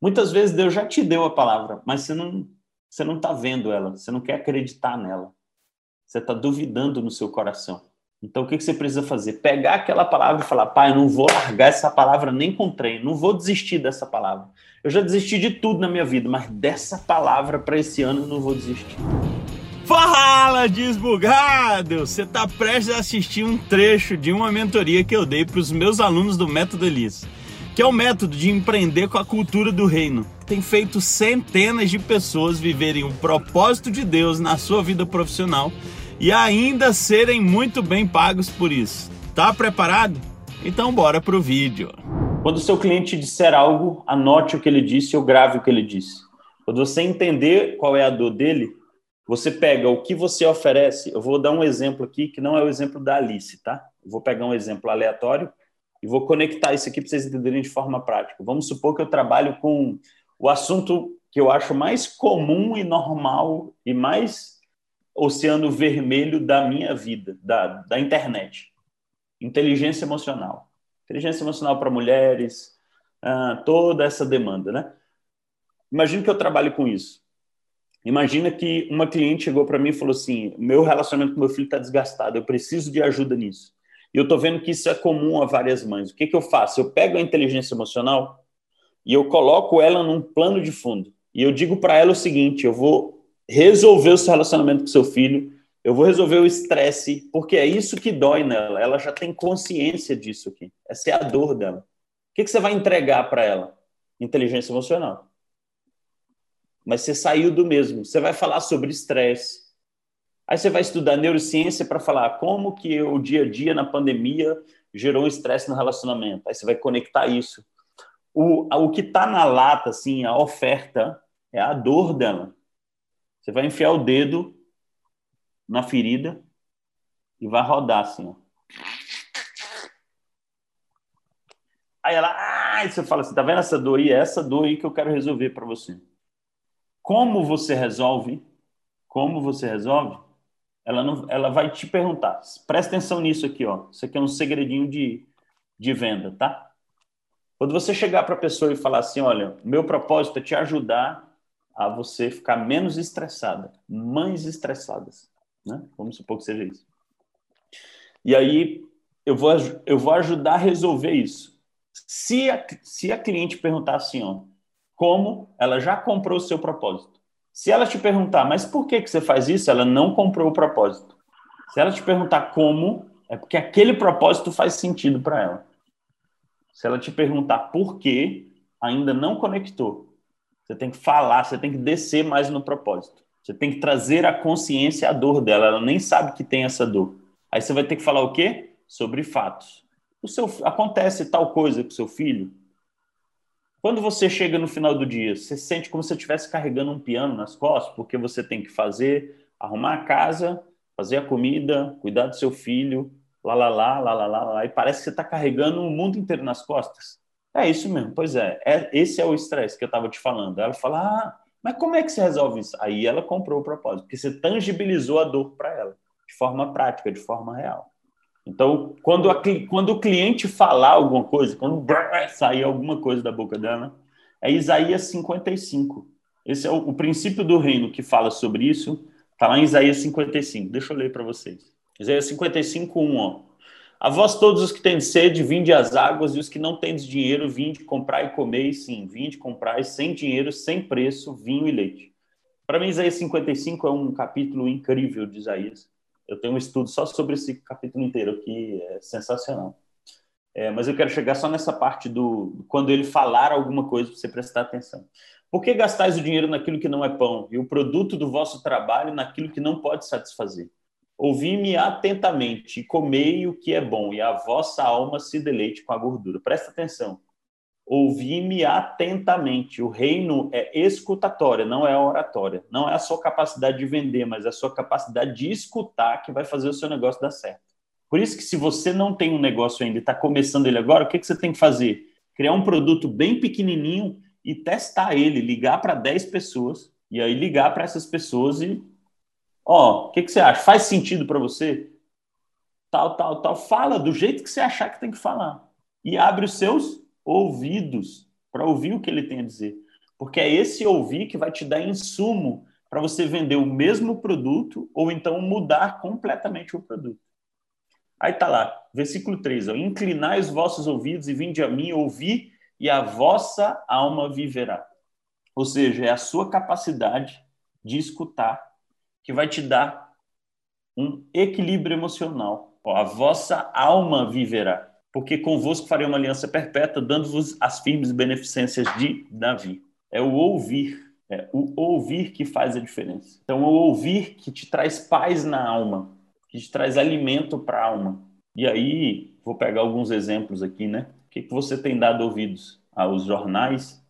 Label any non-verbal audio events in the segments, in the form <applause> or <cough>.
Muitas vezes Deus já te deu a palavra, mas você não você não está vendo ela, você não quer acreditar nela. Você está duvidando no seu coração. Então, o que você precisa fazer? Pegar aquela palavra e falar: Pai, eu não vou largar essa palavra nem com trem, não vou desistir dessa palavra. Eu já desisti de tudo na minha vida, mas dessa palavra para esse ano eu não vou desistir. Fala, desbugado! Você está prestes a assistir um trecho de uma mentoria que eu dei para os meus alunos do Método Elis que é o método de empreender com a cultura do reino. Tem feito centenas de pessoas viverem o propósito de Deus na sua vida profissional e ainda serem muito bem pagos por isso. Tá preparado? Então bora pro vídeo. Quando o seu cliente disser algo, anote o que ele disse ou grave o que ele disse. Quando você entender qual é a dor dele, você pega o que você oferece. Eu vou dar um exemplo aqui que não é o exemplo da Alice, tá? Eu vou pegar um exemplo aleatório e vou conectar isso aqui para vocês entenderem de forma prática. Vamos supor que eu trabalho com o assunto que eu acho mais comum e normal e mais oceano vermelho da minha vida, da, da internet. Inteligência emocional. Inteligência emocional para mulheres, ah, toda essa demanda, né? Imagina que eu trabalho com isso. Imagina que uma cliente chegou para mim e falou assim: meu relacionamento com meu filho está desgastado, eu preciso de ajuda nisso. E eu estou vendo que isso é comum a várias mães. O que, que eu faço? Eu pego a inteligência emocional e eu coloco ela num plano de fundo. E eu digo para ela o seguinte: eu vou resolver o seu relacionamento com seu filho, eu vou resolver o estresse, porque é isso que dói nela. Ela já tem consciência disso aqui. Essa é a dor dela. O que, que você vai entregar para ela? Inteligência emocional. Mas você saiu do mesmo. Você vai falar sobre estresse, Aí você vai estudar neurociência para falar como que o dia a dia na pandemia gerou estresse no relacionamento. Aí você vai conectar isso. O, o que está na lata, assim, a oferta, é a dor dela. Você vai enfiar o dedo na ferida e vai rodar assim, ó. Aí ela, ah, você fala assim, tá vendo essa dor aí? É essa dor aí que eu quero resolver para você. Como você resolve? Como você resolve? Ela, não, ela vai te perguntar. Presta atenção nisso aqui, ó. Isso aqui é um segredinho de, de venda, tá? Quando você chegar para a pessoa e falar assim, olha, meu propósito é te ajudar a você ficar menos estressada, mães estressadas, né? Vamos supor que seja isso. E aí eu vou, eu vou ajudar a resolver isso. Se a, se a cliente perguntar assim, ó, como ela já comprou o seu propósito, se ela te perguntar, mas por que, que você faz isso? Ela não comprou o propósito. Se ela te perguntar como, é porque aquele propósito faz sentido para ela. Se ela te perguntar por que, ainda não conectou. Você tem que falar, você tem que descer mais no propósito. Você tem que trazer a consciência a dor dela. Ela nem sabe que tem essa dor. Aí você vai ter que falar o quê? Sobre fatos. O seu acontece tal coisa com seu filho, quando você chega no final do dia, você sente como se estivesse carregando um piano nas costas, porque você tem que fazer, arrumar a casa, fazer a comida, cuidar do seu filho, lá, lá, lá, lá, lá, lá, lá e parece que você está carregando o mundo inteiro nas costas. É isso mesmo, pois é. é esse é o estresse que eu estava te falando. Ela fala, ah, mas como é que você resolve isso? Aí ela comprou o propósito, porque você tangibilizou a dor para ela, de forma prática, de forma real. Então, quando, a, quando o cliente falar alguma coisa, quando sair alguma coisa da boca dela, é Isaías 55. Esse é o, o princípio do reino que fala sobre isso. Está lá em Isaías 55. Deixa eu ler para vocês. Isaías 55, 1. Ó. A vós todos os que têm sede, vinde às águas, e os que não têm dinheiro, vinde comprar e comer, sim, vinde comprar sem dinheiro, sem preço, vinho e leite. Para mim, Isaías 55 é um capítulo incrível de Isaías eu tenho um estudo só sobre esse capítulo inteiro, que é sensacional. É, mas eu quero chegar só nessa parte do quando ele falar alguma coisa para você prestar atenção. Por que gastais o dinheiro naquilo que não é pão e o produto do vosso trabalho naquilo que não pode satisfazer? Ouvi-me atentamente e comei o que é bom, e a vossa alma se deleite com a gordura. Presta atenção. Ouvi-me atentamente. O reino é escutatória, não é oratória. Não é a sua capacidade de vender, mas é a sua capacidade de escutar que vai fazer o seu negócio dar certo. Por isso que se você não tem um negócio ainda e está começando ele agora, o que, que você tem que fazer? Criar um produto bem pequenininho e testar ele, ligar para 10 pessoas e aí ligar para essas pessoas e ó, o que, que você acha? Faz sentido para você? Tal, tal, tal. Fala do jeito que você achar que tem que falar. E abre os seus ouvidos para ouvir o que ele tem a dizer. Porque é esse ouvir que vai te dar insumo para você vender o mesmo produto ou então mudar completamente o produto. Aí tá lá, versículo 3, ó, inclinai os vossos ouvidos e vinde a mim ouvir e a vossa alma viverá. Ou seja, é a sua capacidade de escutar que vai te dar um equilíbrio emocional. Ó, a vossa alma viverá, porque convosco farei uma aliança perpétua, dando-vos as firmes beneficências de Davi. É o ouvir, é o ouvir que faz a diferença. Então, o ouvir que te traz paz na alma, que te traz alimento para a alma. E aí, vou pegar alguns exemplos aqui, né? O que, que você tem dado ouvidos? Aos jornais,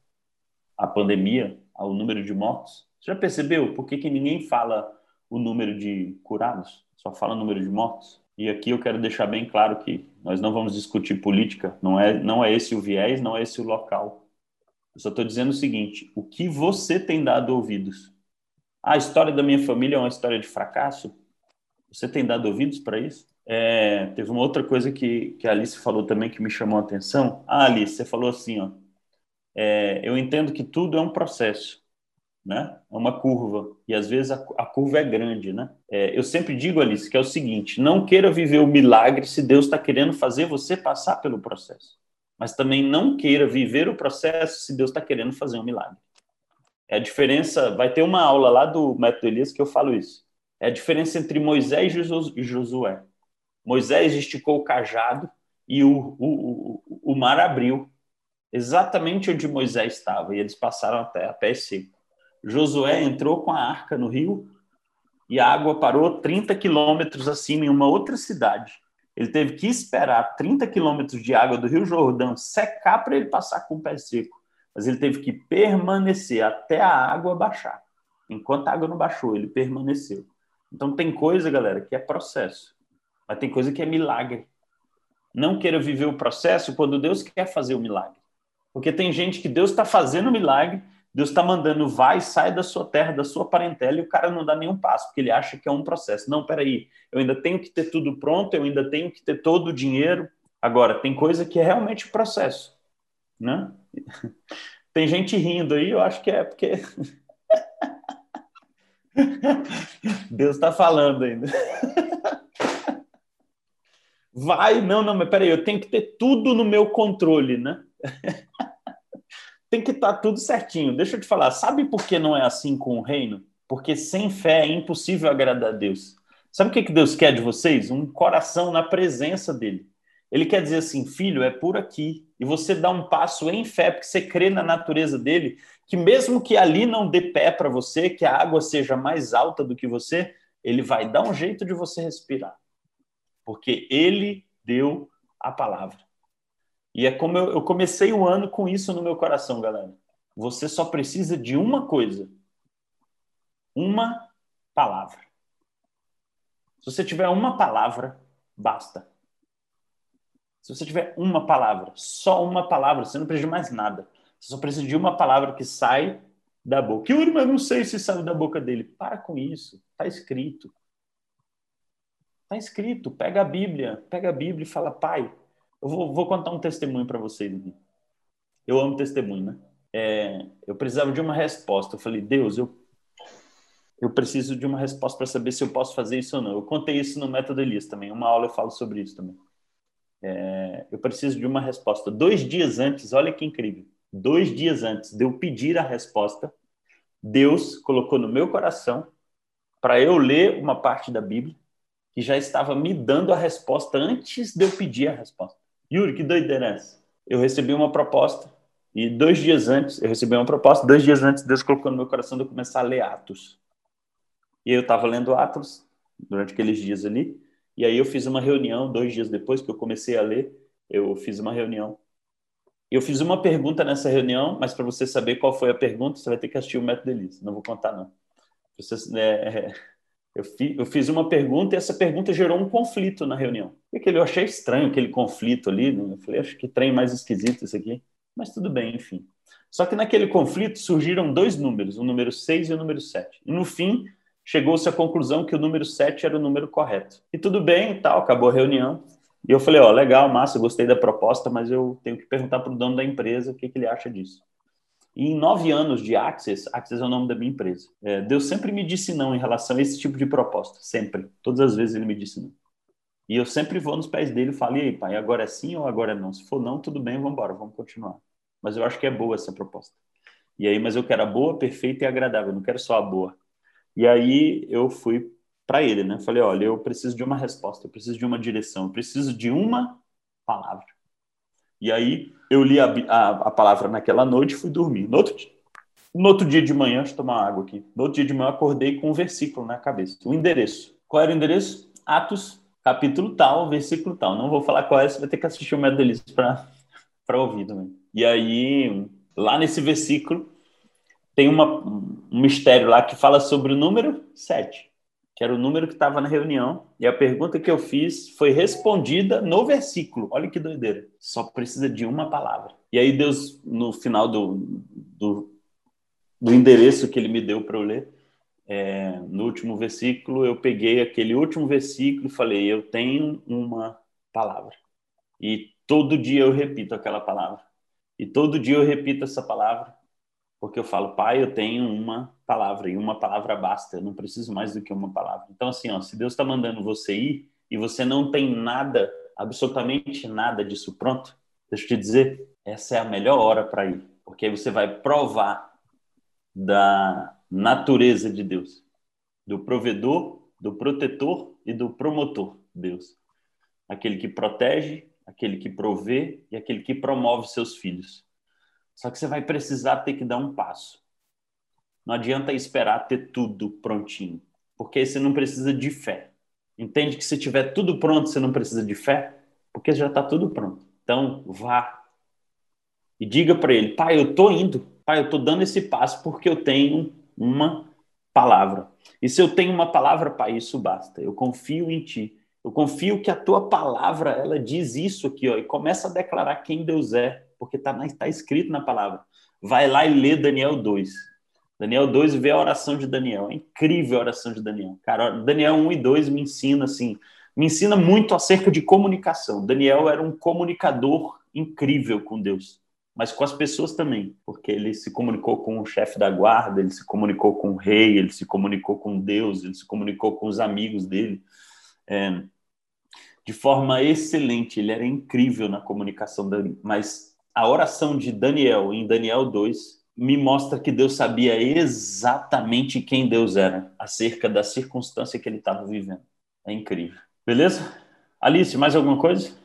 à pandemia, ao número de mortos? Você já percebeu por que, que ninguém fala o número de curados? Só fala o número de mortos? E aqui eu quero deixar bem claro que nós não vamos discutir política, não é, não é esse o viés, não é esse o local. Eu só estou dizendo o seguinte: o que você tem dado ouvidos? a história da minha família é uma história de fracasso? Você tem dado ouvidos para isso? É, teve uma outra coisa que, que a Alice falou também que me chamou a atenção. Ah, Alice, você falou assim, ó, é, eu entendo que tudo é um processo, né? É uma curva e às vezes a, a curva é grande, né? É, eu sempre digo, Alice, que é o seguinte: não queira viver o milagre se Deus está querendo fazer você passar pelo processo, mas também não queira viver o processo se Deus está querendo fazer um milagre. É a diferença. Vai ter uma aula lá do método Elias que eu falo isso. É a diferença entre Moisés e Josué. Moisés esticou o cajado e o, o, o, o mar abriu, exatamente onde Moisés estava, e eles passaram até a pé seco. Josué entrou com a arca no rio e a água parou 30 quilômetros acima, em uma outra cidade. Ele teve que esperar 30 quilômetros de água do Rio Jordão secar para ele passar com o pé seco. Mas ele teve que permanecer até a água baixar. Enquanto a água não baixou, ele permaneceu. Então tem coisa, galera, que é processo, mas tem coisa que é milagre. Não queira viver o processo quando Deus quer fazer o milagre. Porque tem gente que Deus está fazendo o milagre, Deus está mandando, vai, sai da sua terra, da sua parentela, e o cara não dá nenhum passo, porque ele acha que é um processo. Não, peraí, eu ainda tenho que ter tudo pronto, eu ainda tenho que ter todo o dinheiro. Agora, tem coisa que é realmente processo, né? <laughs> Tem gente rindo aí, eu acho que é porque <laughs> Deus está falando ainda. <laughs> Vai, não, não, mas peraí, eu tenho que ter tudo no meu controle, né? Tem que estar tá tudo certinho. Deixa eu te falar, sabe por que não é assim com o reino? Porque sem fé é impossível agradar a Deus. Sabe o que Deus quer de vocês? Um coração na presença dele. Ele quer dizer assim, filho, é por aqui. E você dá um passo em fé, porque você crê na natureza dele, que mesmo que ali não dê pé para você, que a água seja mais alta do que você, ele vai dar um jeito de você respirar. Porque ele deu a palavra. E é como eu, eu comecei o ano com isso no meu coração, galera. Você só precisa de uma coisa: uma palavra. Se você tiver uma palavra, basta. Se você tiver uma palavra, só uma palavra, você não precisa de mais nada. Você só precisa de uma palavra que sai da boca. Yuri, mas não sei se sai da boca dele. Para com isso. Está escrito. Está escrito. Pega a Bíblia. Pega a Bíblia e fala, pai, eu vou, vou contar um testemunho para vocês aqui. Eu amo testemunho, né? É, eu precisava de uma resposta. Eu falei, Deus, eu, eu preciso de uma resposta para saber se eu posso fazer isso ou não. Eu contei isso no Método Elias também. Uma aula eu falo sobre isso também. É, eu preciso de uma resposta. Dois dias antes, olha que incrível. Dois dias antes de eu pedir a resposta, Deus colocou no meu coração para eu ler uma parte da Bíblia que já estava me dando a resposta antes de eu pedir a resposta. Yuri, que doideira é essa? Eu recebi uma proposta e dois dias antes, eu recebi uma proposta, dois dias antes Deus colocou no meu coração de eu começar a ler Atos. E eu estava lendo Atos durante aqueles dias ali, e aí eu fiz uma reunião, dois dias depois que eu comecei a ler, eu fiz uma reunião. Eu fiz uma pergunta nessa reunião, mas para você saber qual foi a pergunta, você vai ter que assistir o método Elise. Não vou contar, não. Você, é, <laughs> eu, fi, eu, fiz uma pergunta e essa pergunta gerou um conflito na reunião. E aquele, eu achei estranho aquele conflito ali. Né? Eu falei, acho que trem mais esquisito isso aqui. Mas tudo bem, enfim. Só que naquele conflito surgiram dois números, o número 6 e o número 7. E no fim, chegou-se à conclusão que o número 7 era o número correto. E tudo bem tal, acabou a reunião. E eu falei, ó, legal, massa, gostei da proposta, mas eu tenho que perguntar para o dono da empresa o que, que ele acha disso. E em nove anos de Access, Access é o nome da minha empresa, é, Deus sempre me disse não em relação a esse tipo de proposta, sempre. Todas as vezes ele me disse não. E eu sempre vou nos pés dele e falo, e aí, pai, agora é sim ou agora é não? Se for não, tudo bem, vamos embora, vamos continuar. Mas eu acho que é boa essa proposta. E aí, mas eu quero a boa, perfeita e agradável, não quero só a boa. E aí eu fui para ele, né? Falei, olha, eu preciso de uma resposta, eu preciso de uma direção, eu preciso de uma palavra. E aí eu li a, a, a palavra naquela noite e fui dormir. No outro, no outro dia de manhã, deixa eu tomar água aqui. No outro dia de manhã eu acordei com um versículo na cabeça, o um endereço. Qual era o endereço? Atos, capítulo tal, versículo tal. Não vou falar qual é, você vai ter que assistir o Medelice para <laughs> ouvir também. E aí, lá nesse versículo, tem uma, um mistério lá que fala sobre o número 7 que era o número que estava na reunião, e a pergunta que eu fiz foi respondida no versículo. Olha que doideira. Só precisa de uma palavra. E aí Deus, no final do, do, do endereço que ele me deu para eu ler, é, no último versículo, eu peguei aquele último versículo e falei: Eu tenho uma palavra. E todo dia eu repito aquela palavra. E todo dia eu repito essa palavra porque eu falo, pai, eu tenho uma palavra e uma palavra basta, eu não preciso mais do que uma palavra. Então, assim, ó, se Deus está mandando você ir e você não tem nada, absolutamente nada disso pronto, deixa eu te dizer, essa é a melhor hora para ir, porque aí você vai provar da natureza de Deus, do provedor, do protetor e do promotor, Deus. Aquele que protege, aquele que provê e aquele que promove seus filhos. Só que você vai precisar ter que dar um passo. Não adianta esperar ter tudo prontinho, porque você não precisa de fé. Entende que se tiver tudo pronto, você não precisa de fé? Porque já está tudo pronto. Então, vá. E diga para ele: Pai, eu estou indo. Pai, eu estou dando esse passo porque eu tenho uma palavra. E se eu tenho uma palavra, Pai, isso basta. Eu confio em Ti. Eu confio que a Tua palavra, ela diz isso aqui, ó, e começa a declarar quem Deus é porque está tá escrito na palavra. Vai lá e lê Daniel 2. Daniel 2 e vê a oração de Daniel. É incrível a oração de Daniel. Cara, Daniel 1 e 2 me ensina assim, me ensina muito acerca de comunicação. Daniel era um comunicador incrível com Deus, mas com as pessoas também, porque ele se comunicou com o chefe da guarda, ele se comunicou com o rei, ele se comunicou com Deus, ele se comunicou com os amigos dele. É, de forma excelente, ele era incrível na comunicação mas a oração de Daniel, em Daniel 2, me mostra que Deus sabia exatamente quem Deus era, acerca da circunstância que ele estava vivendo. É incrível. Beleza? Alice, mais alguma coisa?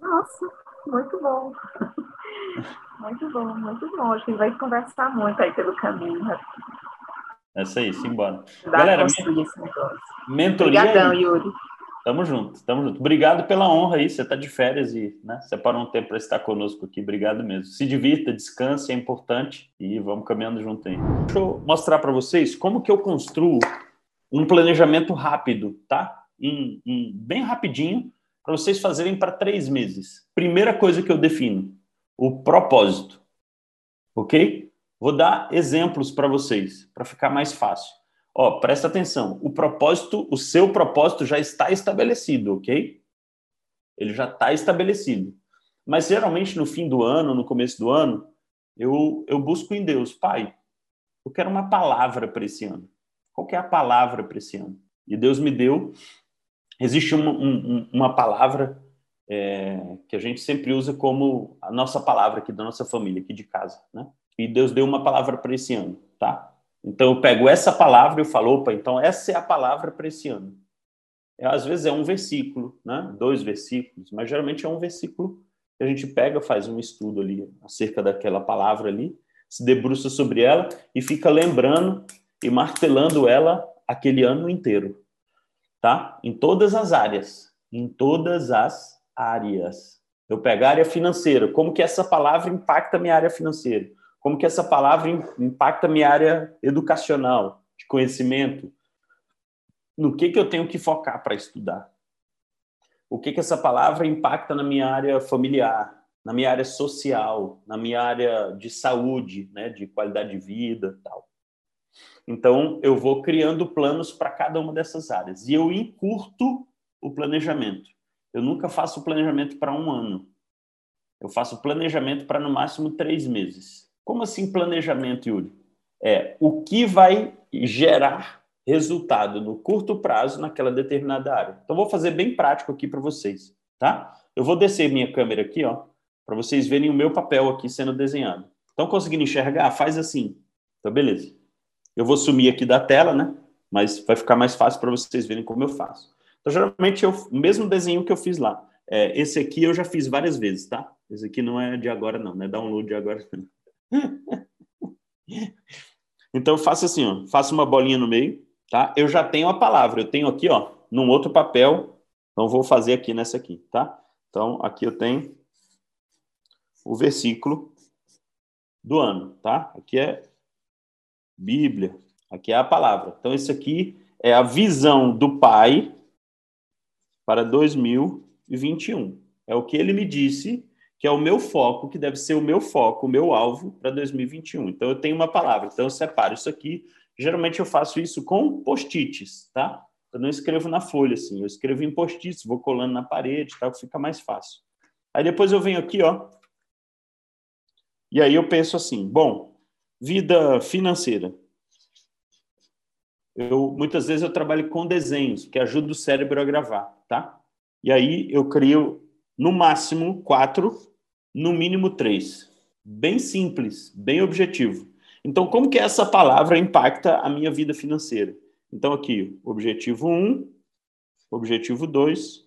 Nossa, muito bom. <laughs> Muito bom, muito bom. Acho que vai conversar muito aí pelo caminho. É isso aí, simbora. Galera, mentoria. Obrigadão, Yuri. Tamo junto, tamo junto. Obrigado pela honra aí. Você está de férias e né, separou um tempo para estar conosco aqui. Obrigado mesmo. Se divirta, descanse, é importante e vamos caminhando junto aí. Deixa eu mostrar para vocês como que eu construo um planejamento rápido, tá? Em, em bem rapidinho, para vocês fazerem para três meses. Primeira coisa que eu defino: o propósito. Ok? Vou dar exemplos para vocês, para ficar mais fácil. Ó, presta atenção, o propósito, o seu propósito já está estabelecido, ok? Ele já está estabelecido. Mas geralmente no fim do ano, no começo do ano, eu, eu busco em Deus, Pai, eu quero uma palavra para esse ano. Qual é a palavra para esse ano? E Deus me deu. Existe uma, um, uma palavra é, que a gente sempre usa como a nossa palavra aqui da nossa família, aqui de casa, né? E Deus deu uma palavra para esse ano, tá? Então eu pego essa palavra e eu falo, opa, então essa é a palavra para esse ano. É, às vezes é um versículo, né? dois versículos, mas geralmente é um versículo que a gente pega, faz um estudo ali acerca daquela palavra ali, se debruça sobre ela e fica lembrando e martelando ela aquele ano inteiro, tá? Em todas as áreas, em todas as áreas. Eu pego a área financeira, como que essa palavra impacta a minha área financeira? Como que essa palavra impacta minha área educacional, de conhecimento, no que, que eu tenho que focar para estudar. O que, que essa palavra impacta na minha área familiar, na minha área social, na minha área de saúde, né, de qualidade de vida tal. Então, eu vou criando planos para cada uma dessas áreas. E eu encurto o planejamento. Eu nunca faço planejamento para um ano. Eu faço planejamento para no máximo três meses Como assim planejamento, Yuri? É o que vai gerar resultado no curto prazo naquela determinada área. Então, vou fazer bem prático aqui para vocês, tá? Eu vou descer minha câmera aqui, ó, para vocês verem o meu papel aqui sendo desenhado. Então, conseguindo enxergar? Faz assim. Então, beleza. Eu vou sumir aqui da tela, né? Mas vai ficar mais fácil para vocês verem como eu faço. Então, geralmente, eu, o mesmo desenho que eu fiz lá. É, esse aqui eu já fiz várias vezes, tá? Esse aqui não é de agora, não, não é download de agora. Então, eu faço assim, ó. Faço uma bolinha no meio, tá? Eu já tenho a palavra. Eu tenho aqui, ó, num outro papel. Então, vou fazer aqui nessa aqui, tá? Então, aqui eu tenho o versículo do ano, tá? Aqui é Bíblia, aqui é a palavra. Então, isso aqui é a visão do Pai para 2021. É o que ele me disse que é o meu foco, que deve ser o meu foco, o meu alvo para 2021. Então, eu tenho uma palavra. Então, eu separo isso aqui. Geralmente, eu faço isso com post-its, tá? Eu não escrevo na folha, assim. Eu escrevo em post-its, vou colando na parede, tal, fica mais fácil. Aí, depois eu venho aqui, ó. E aí eu penso assim, bom, vida financeira. Eu, muitas vezes eu trabalho com desenhos, que ajuda o cérebro a gravar, tá? E aí eu crio, no máximo, quatro, no mínimo três. Bem simples, bem objetivo. Então, como que essa palavra impacta a minha vida financeira? Então, aqui, objetivo 1, um, objetivo 2,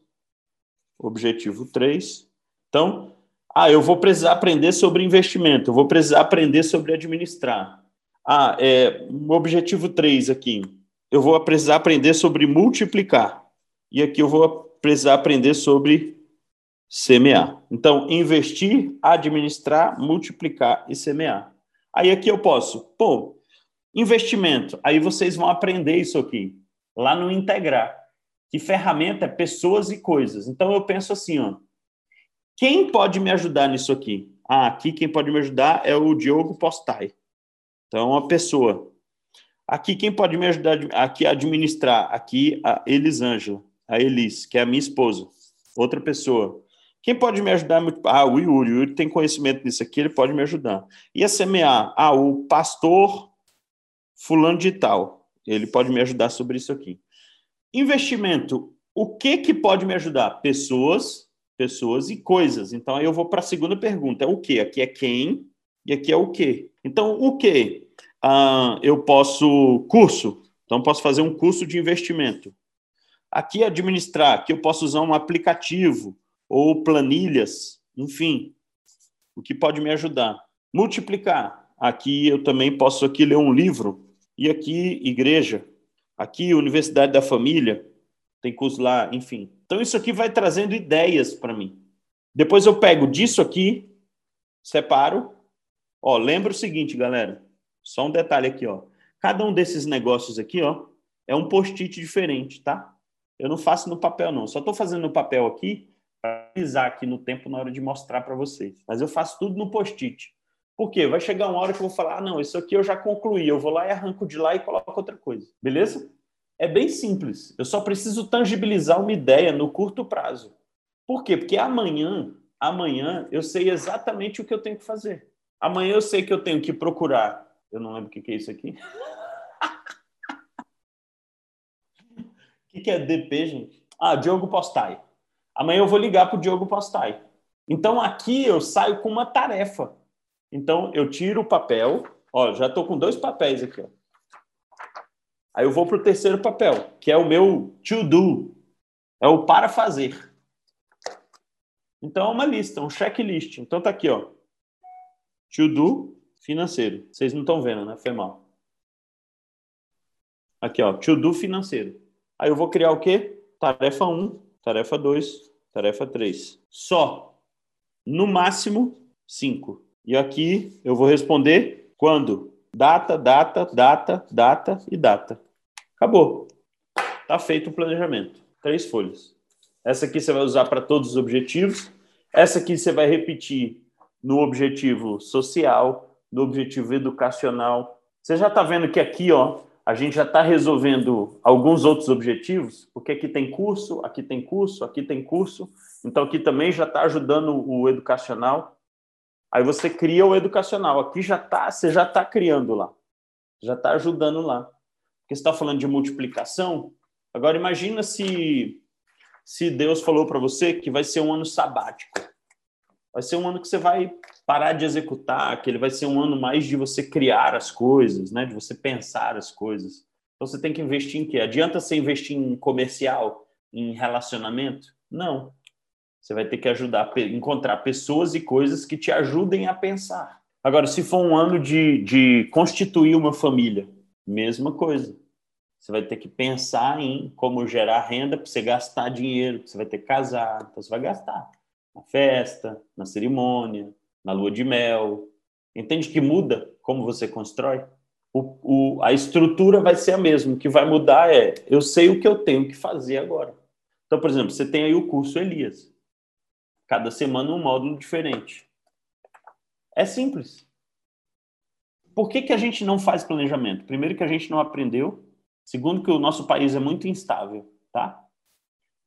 objetivo 3. Então, ah, eu vou precisar aprender sobre investimento, eu vou precisar aprender sobre administrar. Ah, é, objetivo 3 aqui, eu vou precisar aprender sobre multiplicar. E aqui eu vou precisar aprender sobre semear. Então, investir, administrar, multiplicar e semear. Aí aqui eu posso, pô, investimento. Aí vocês vão aprender isso aqui, lá no integrar. Que ferramenta é pessoas e coisas. Então eu penso assim, ó, quem pode me ajudar nisso aqui? Ah, aqui quem pode me ajudar é o Diogo Postai. Então, uma pessoa. Aqui quem pode me ajudar aqui administrar? Aqui a Elisângela, a Elis, que é a minha esposa. Outra pessoa. Quem pode me ajudar? Ah, o Yuri. O Yuri tem conhecimento nisso aqui, ele pode me ajudar. E a semear? Ah, o pastor fulano de tal. Ele pode me ajudar sobre isso aqui. Investimento. O que que pode me ajudar? Pessoas, pessoas e coisas. Então, aí eu vou para a segunda pergunta: é o que? Aqui é quem e aqui é o que. Então, o que? Ah, eu posso. Curso. Então, posso fazer um curso de investimento. Aqui, administrar. Aqui eu posso usar um aplicativo ou planilhas, enfim. O que pode me ajudar? Multiplicar. Aqui eu também posso aqui ler um livro. E aqui, igreja. Aqui, Universidade da Família. Tem curso lá, enfim. Então, isso aqui vai trazendo ideias para mim. Depois eu pego disso aqui, separo. Ó, lembra o seguinte, galera. Só um detalhe aqui, ó. Cada um desses negócios aqui, ó, é um post-it diferente, tá? Eu não faço no papel, não. Só estou fazendo no papel aqui avisar aqui no tempo na hora de mostrar para vocês. Mas eu faço tudo no post-it. Por quê? Vai chegar uma hora que eu vou falar, ah, não, isso aqui eu já concluí. Eu vou lá e arranco de lá e coloco outra coisa. Beleza? É bem simples. Eu só preciso tangibilizar uma ideia no curto prazo. Por quê? Porque amanhã, amanhã eu sei exatamente o que eu tenho que fazer. Amanhã eu sei que eu tenho que procurar. Eu não lembro o que é isso aqui. <laughs> O que é DP, gente? Ah, Diogo Postai. Amanhã eu vou ligar para o Diogo Postai. Então aqui eu saio com uma tarefa. Então eu tiro o papel. Ó, já estou com dois papéis aqui. Ó. Aí eu vou para o terceiro papel, que é o meu to do, é o para fazer. Então é uma lista, um checklist. Então tá aqui, ó. To do financeiro. Vocês não estão vendo, né? Foi mal. Aqui, ó, to do financeiro. Aí eu vou criar o quê? Tarefa 1, tarefa 2, tarefa 3. Só. No máximo 5. E aqui eu vou responder quando? Data, data, data, data e data. Acabou. Está feito o planejamento. Três folhas. Essa aqui você vai usar para todos os objetivos. Essa aqui você vai repetir no objetivo social, no objetivo educacional. Você já está vendo que aqui, ó, a gente já está resolvendo alguns outros objetivos, porque aqui tem curso, aqui tem curso, aqui tem curso. Então aqui também já está ajudando o educacional. Aí você cria o educacional. Aqui já tá, você já está criando lá. Já está ajudando lá. Porque você está falando de multiplicação. Agora imagina se se Deus falou para você que vai ser um ano sabático. Vai ser um ano que você vai parar de executar, que ele vai ser um ano mais de você criar as coisas, né? De você pensar as coisas. Então você tem que investir em quê? Adianta você investir em comercial, em relacionamento? Não. Você vai ter que ajudar a encontrar pessoas e coisas que te ajudem a pensar. Agora, se for um ano de, de constituir uma família, mesma coisa. Você vai ter que pensar em como gerar renda para você gastar dinheiro, você vai ter que casar, então você vai gastar na festa, na cerimônia, na lua de mel. Entende que muda como você constrói? O, o, a estrutura vai ser a mesma. O que vai mudar é eu sei o que eu tenho que fazer agora. Então, por exemplo, você tem aí o curso Elias. Cada semana um módulo diferente. É simples. Por que, que a gente não faz planejamento? Primeiro que a gente não aprendeu. Segundo que o nosso país é muito instável, tá?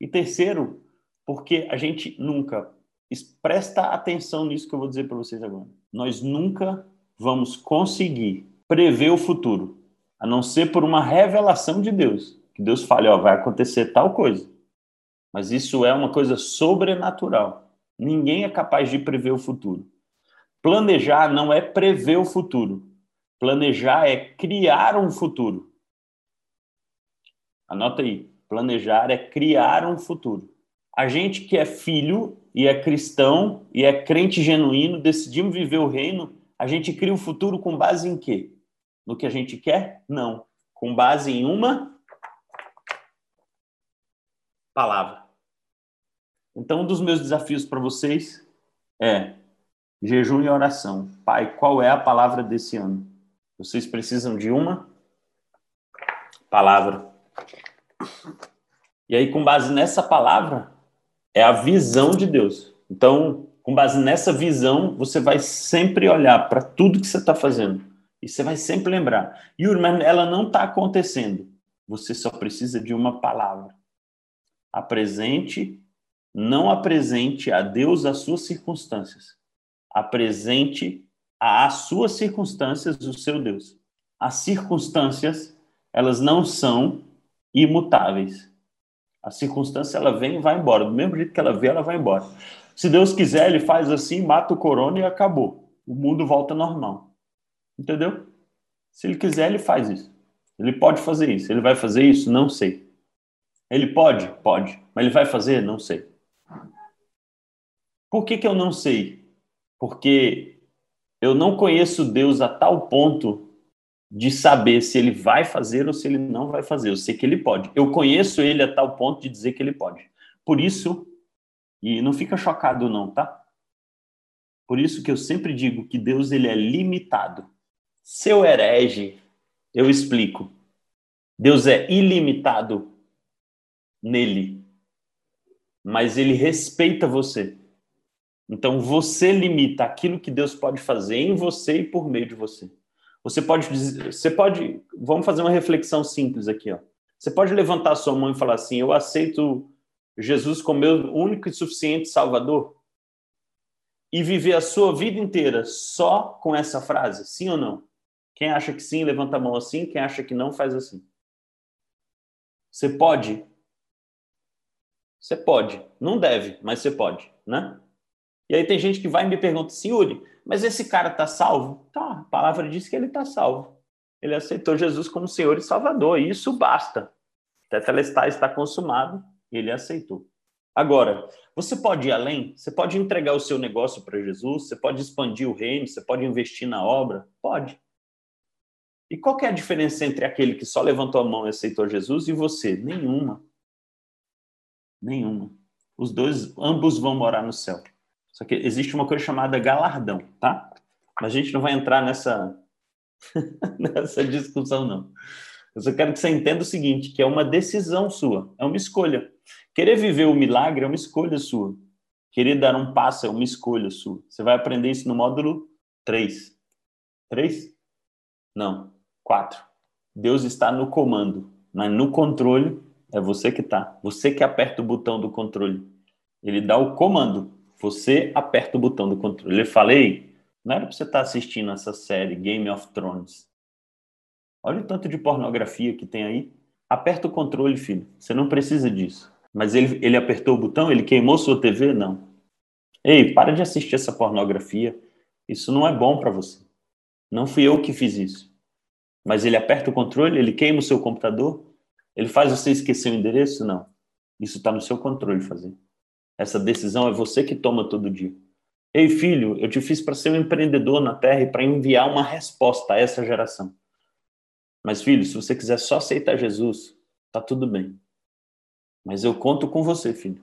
E terceiro, porque a gente nunca presta atenção nisso que eu vou dizer para vocês agora. Nós nunca vamos conseguir prever o futuro, a não ser por uma revelação de Deus. Que Deus fale, ó, vai acontecer tal coisa. Mas isso é uma coisa sobrenatural. Ninguém é capaz de prever o futuro. Planejar não é prever o futuro. Planejar é criar um futuro. Anota aí. Planejar é criar um futuro. A gente que é filho e é cristão e é crente genuíno, decidimos viver o reino, a gente cria um futuro com base em quê? No que a gente quer? Não. Com base em uma palavra. Então, um dos meus desafios para vocês é jejum e oração. Pai, qual é a palavra desse ano? Vocês precisam de uma palavra. E aí, com base nessa palavra, é a visão de Deus. Então, com base nessa visão, você vai sempre olhar para tudo que você está fazendo. E você vai sempre lembrar. Yuri, mas ela não está acontecendo. Você só precisa de uma palavra. Apresente não apresente a Deus as suas circunstâncias. Apresente às suas circunstâncias o seu Deus. As circunstâncias, elas não são imutáveis. A circunstância, ela vem e vai embora. Do mesmo jeito que ela veio, ela vai embora. Se Deus quiser, ele faz assim, mata o corona e acabou. O mundo volta normal. Entendeu? Se ele quiser, ele faz isso. Ele pode fazer isso. Ele vai fazer isso? Não sei. Ele pode? Pode. Mas ele vai fazer? Não sei. Por que, que eu não sei? Porque eu não conheço Deus a tal ponto de saber se ele vai fazer ou se ele não vai fazer. Eu sei que ele pode. Eu conheço ele a tal ponto de dizer que ele pode. Por isso, e não fica chocado não, tá? Por isso que eu sempre digo que Deus ele é limitado. Seu herege, eu explico. Deus é ilimitado nele, mas ele respeita você. Então você limita aquilo que Deus pode fazer em você e por meio de você. Você pode você pode, vamos fazer uma reflexão simples aqui, ó. Você pode levantar sua mão e falar assim: "Eu aceito Jesus como meu único e suficiente Salvador"? E viver a sua vida inteira só com essa frase? Sim ou não? Quem acha que sim, levanta a mão assim, quem acha que não, faz assim. Você pode? Você pode. Não deve, mas você pode, né? E aí tem gente que vai e me pergunta Yuri, mas esse cara está salvo? Tá, a palavra diz que ele está salvo. Ele aceitou Jesus como Senhor e Salvador, e isso basta. Tetelestai está consumado, ele aceitou. Agora, você pode ir além? Você pode entregar o seu negócio para Jesus? Você pode expandir o reino? Você pode investir na obra? Pode. E qual é a diferença entre aquele que só levantou a mão e aceitou Jesus e você? Nenhuma. Nenhuma. Os dois, ambos vão morar no céu. Só que existe uma coisa chamada galardão, tá? Mas a gente não vai entrar nessa, <laughs> nessa discussão, não. Eu só quero que você entenda o seguinte, que é uma decisão sua, é uma escolha. Querer viver o milagre é uma escolha sua. Querer dar um passo é uma escolha sua. Você vai aprender isso no módulo 3. 3? Não, 4. Deus está no comando, mas no controle é você que está. Você que aperta o botão do controle. Ele dá o comando. Você aperta o botão do controle. Eu falei, Não era para você estar tá assistindo essa série Game of Thrones. Olha o tanto de pornografia que tem aí. Aperta o controle, filho. Você não precisa disso. Mas ele, ele apertou o botão, ele queimou sua TV? Não. Ei, para de assistir essa pornografia. Isso não é bom para você. Não fui eu que fiz isso. Mas ele aperta o controle, ele queima o seu computador, ele faz você esquecer o endereço? Não. Isso está no seu controle fazer. Essa decisão é você que toma todo dia. Ei, filho, eu te fiz para ser um empreendedor na Terra e para enviar uma resposta a essa geração. Mas, filho, se você quiser só aceitar Jesus, tá tudo bem. Mas eu conto com você, filho.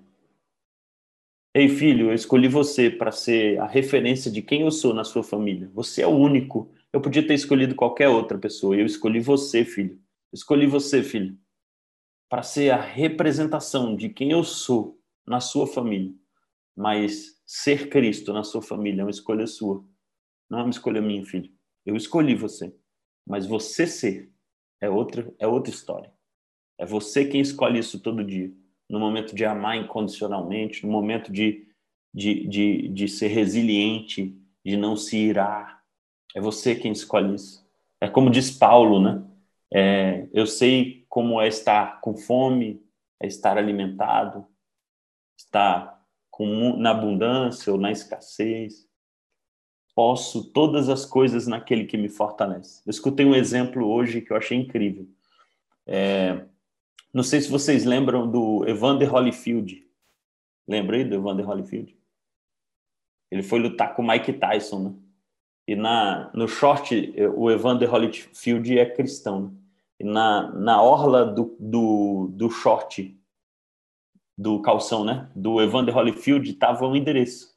Ei, filho, eu escolhi você para ser a referência de quem eu sou na sua família. Você é o único. Eu podia ter escolhido qualquer outra pessoa. Eu escolhi você, filho. Escolhi você, filho, para ser a representação de quem eu sou na sua família. Mas ser Cristo na sua família é uma escolha sua. Não é uma escolha minha, filho. Eu escolhi você. Mas você ser é outra, é outra história. É você quem escolhe isso todo dia. No momento de amar incondicionalmente, no momento de, de, de, de ser resiliente, de não se irar. É você quem escolhe isso. É como diz Paulo, né? É, eu sei como é estar com fome, é estar alimentado, estar com, na abundância ou na escassez posso todas as coisas naquele que me fortalece. Eu escutei um exemplo hoje que eu achei incrível. É, não sei se vocês lembram do Evander Holyfield. Lembrei do Evander Holyfield? Ele foi lutar com o Mike Tyson, né? E na, no short, o Evander Holyfield é cristão. Né? E na, na orla do, do, do short, do calção, né? Do Evander Holyfield, estava um endereço.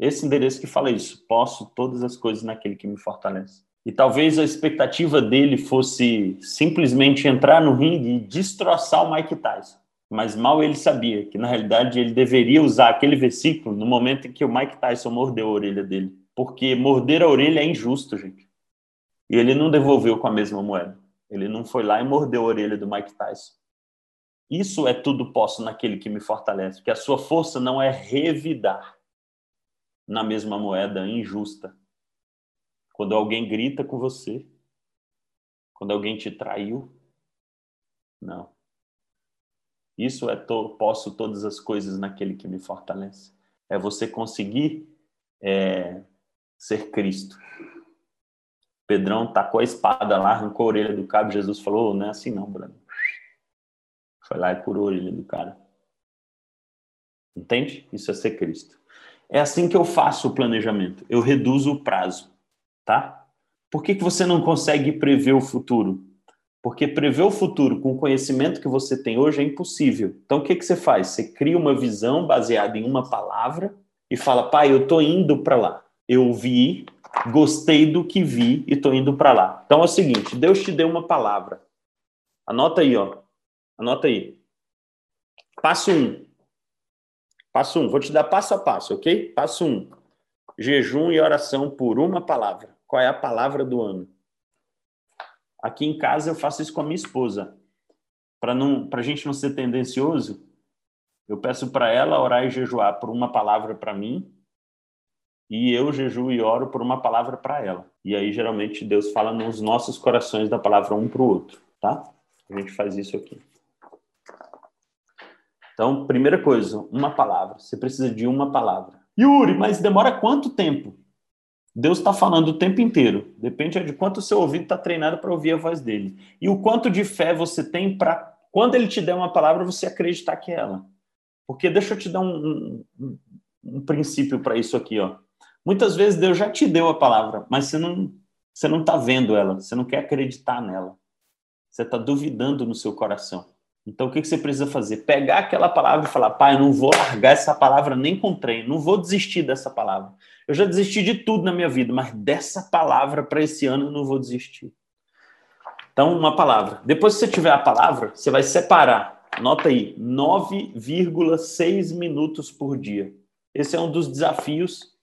Esse endereço que fala isso, posso todas as coisas naquele que me fortalece. E talvez a expectativa dele fosse simplesmente entrar no ringue e destroçar o Mike Tyson. Mas mal ele sabia que, na realidade, ele deveria usar aquele versículo no momento em que o Mike Tyson mordeu a orelha dele. Porque morder a orelha é injusto, gente. E ele não devolveu com a mesma moeda. Ele não foi lá e mordeu a orelha do Mike Tyson. Isso é tudo posso naquele que me fortalece, porque a sua força não é revidar, na mesma moeda injusta. Quando alguém grita com você, quando alguém te traiu, não. Isso é to, posso todas as coisas naquele que me fortalece. É você conseguir é, ser Cristo. Pedrão tacou a espada lá, arrancou a orelha do cabo. Jesus falou: não é assim não, Bruno. Foi lá e curou a orelha do cara. Entende? Isso é ser Cristo. É assim que eu faço o planejamento. Eu reduzo o prazo, tá? Por que, que você não consegue prever o futuro? Porque prever o futuro com o conhecimento que você tem hoje é impossível. Então, o que, que você faz? Você cria uma visão baseada em uma palavra e fala, pai, eu estou indo para lá. Eu vi, gostei do que vi e estou indo para lá. Então, é o seguinte, Deus te deu uma palavra. Anota aí, ó. Anota aí. Passo 1. Um. Passo um, vou te dar passo a passo, ok? Passo um, jejum e oração por uma palavra. Qual é a palavra do ano? Aqui em casa eu faço isso com a minha esposa. Para não, a gente não ser tendencioso, eu peço para ela orar e jejuar por uma palavra para mim e eu jejuo e oro por uma palavra para ela. E aí geralmente Deus fala nos nossos corações da palavra um para o outro, tá? A gente faz isso aqui. Então, primeira coisa, uma palavra. Você precisa de uma palavra. Yuri, mas demora quanto tempo? Deus está falando o tempo inteiro. Depende de quanto o seu ouvido está treinado para ouvir a voz dele. E o quanto de fé você tem para, quando ele te der uma palavra, você acreditar que é ela. Porque deixa eu te dar um, um, um princípio para isso aqui. Ó. Muitas vezes Deus já te deu a palavra, mas você não você não está vendo ela, você não quer acreditar nela. Você está duvidando no seu coração. Então, o que você precisa fazer? Pegar aquela palavra e falar: pai, não vou largar essa palavra nem com treino, não vou desistir dessa palavra. Eu já desisti de tudo na minha vida, mas dessa palavra para esse ano eu não vou desistir. Então, uma palavra. Depois que você tiver a palavra, você vai separar, nota aí, 9,6 minutos por dia. Esse é um dos desafios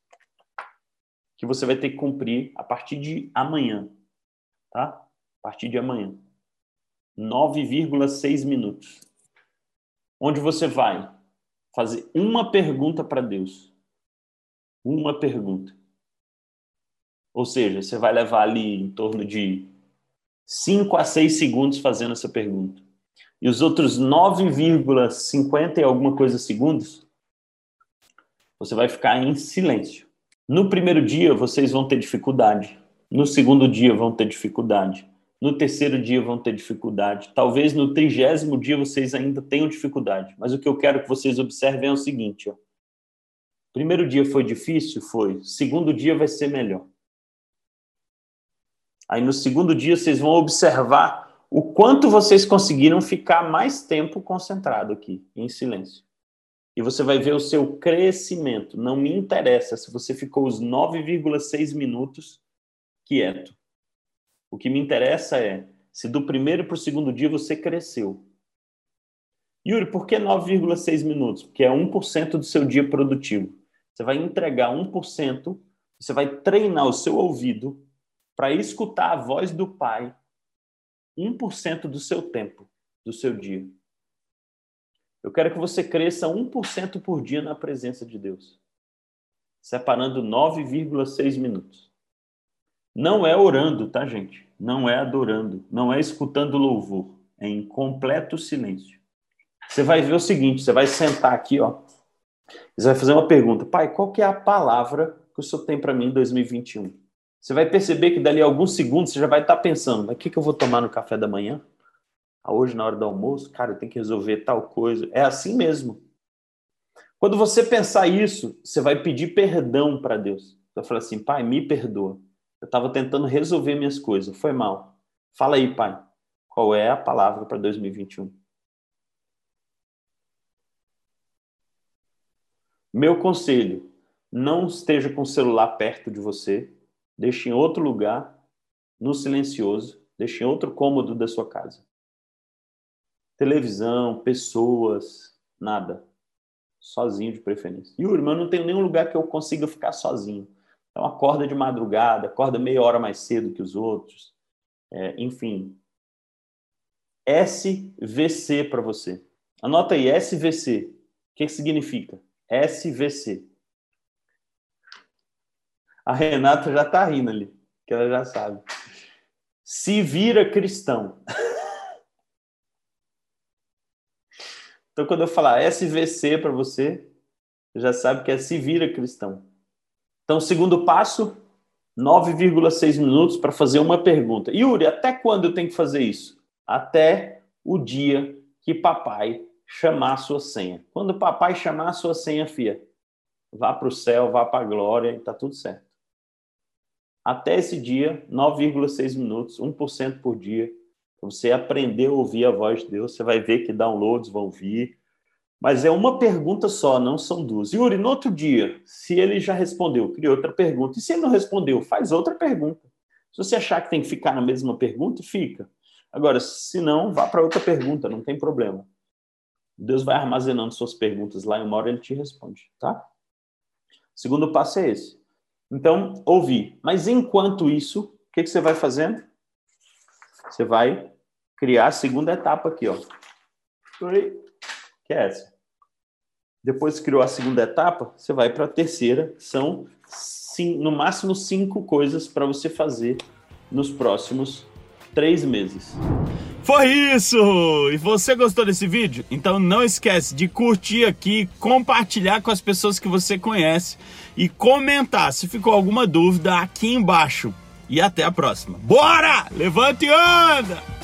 que você vai ter que cumprir a partir de amanhã, tá? A partir de amanhã. 9,6 minutos. Onde você vai fazer uma pergunta para Deus. Uma pergunta. Ou seja, você vai levar ali em torno de 5 a 6 segundos fazendo essa pergunta. E os outros 9,50 e alguma coisa segundos, você vai ficar em silêncio. No primeiro dia, vocês vão ter dificuldade. No segundo dia, vão ter dificuldade. No terceiro dia, vão ter dificuldade. Talvez no trigésimo dia, vocês ainda tenham dificuldade. Mas o que eu quero que vocês observem é o seguinte: ó. Primeiro dia foi difícil? Foi. Segundo dia vai ser melhor. Aí no segundo dia vocês vão observar o quanto vocês conseguiram ficar mais tempo concentrado aqui, em silêncio. E você vai ver o seu crescimento. Não me interessa se você ficou os 9,6 minutos quieto. O que me interessa é se do primeiro para o segundo dia você cresceu. Yuri, por que 9,6 minutos? Porque é 1% do seu dia produtivo. Você vai entregar 1%, você vai treinar o seu ouvido para escutar a voz do Pai 1% do seu tempo, do seu dia. Eu quero que você cresça 1% por dia na presença de Deus, separando 9,6 minutos. Não é orando, tá, gente? Não é adorando, não é escutando louvor, é em completo silêncio. Você vai ver o seguinte, você vai sentar aqui, ó. Você vai fazer uma pergunta, pai, qual que é a palavra que o senhor tem para mim em 2021? Você vai perceber que dali a alguns segundos você já vai estar pensando, mas o que, que eu vou tomar no café da manhã? Ah, hoje, na hora do almoço, cara, eu tenho que resolver tal coisa. É assim mesmo. Quando você pensar isso, você vai pedir perdão para Deus. Você vai falar assim, pai, me perdoa. Eu estava tentando resolver minhas coisas, foi mal. Fala aí, pai, qual é a palavra para 2021? Meu conselho: não esteja com o celular perto de você, deixe em outro lugar, no silencioso, deixe em outro cômodo da sua casa. Televisão, pessoas, nada. Sozinho de preferência. Yuri, mas eu não tenho nenhum lugar que eu consiga ficar sozinho. Então acorda de madrugada, acorda meia hora mais cedo que os outros. É, enfim. SVC para você. Anota aí, SVC. O que, significa? SVC. A Renata já está rindo ali, que ela já sabe. Se vira cristão. <laughs> então, quando eu falar SVC para você, já sabe que é se vira cristão. Então, segundo passo, 9,6 minutos para fazer uma pergunta. Yuri, até quando eu tenho que fazer isso? Até o dia que papai chamar a sua senha. Quando papai chamar a sua senha, fia, vá para o céu, vá para a glória e está tudo certo. Até esse dia, 9,6 minutos, 1% por dia, você aprender a ouvir a voz de Deus, você vai ver que downloads vão vir. Mas é uma pergunta só, não são duas. Yuri, no outro dia, se ele já respondeu, cria outra pergunta. E se ele não respondeu, faz outra pergunta. Se você achar que tem que ficar na mesma pergunta, fica. Agora, se não, vá para outra pergunta, não tem problema. Deus vai armazenando suas perguntas lá e uma hora ele te responde, tá? O segundo passo é esse. Então, ouvir. Mas enquanto isso, o que, que você vai fazendo? Você vai criar a segunda etapa aqui, ó. Que é essa. Depois criou a segunda etapa, você vai para a terceira. São sim, no máximo cinco coisas para você fazer nos próximos três meses. Foi isso! E você gostou desse vídeo? Então não esquece de curtir aqui, compartilhar com as pessoas que você conhece e comentar se ficou alguma dúvida aqui embaixo. E até a próxima. Bora! Levante e anda!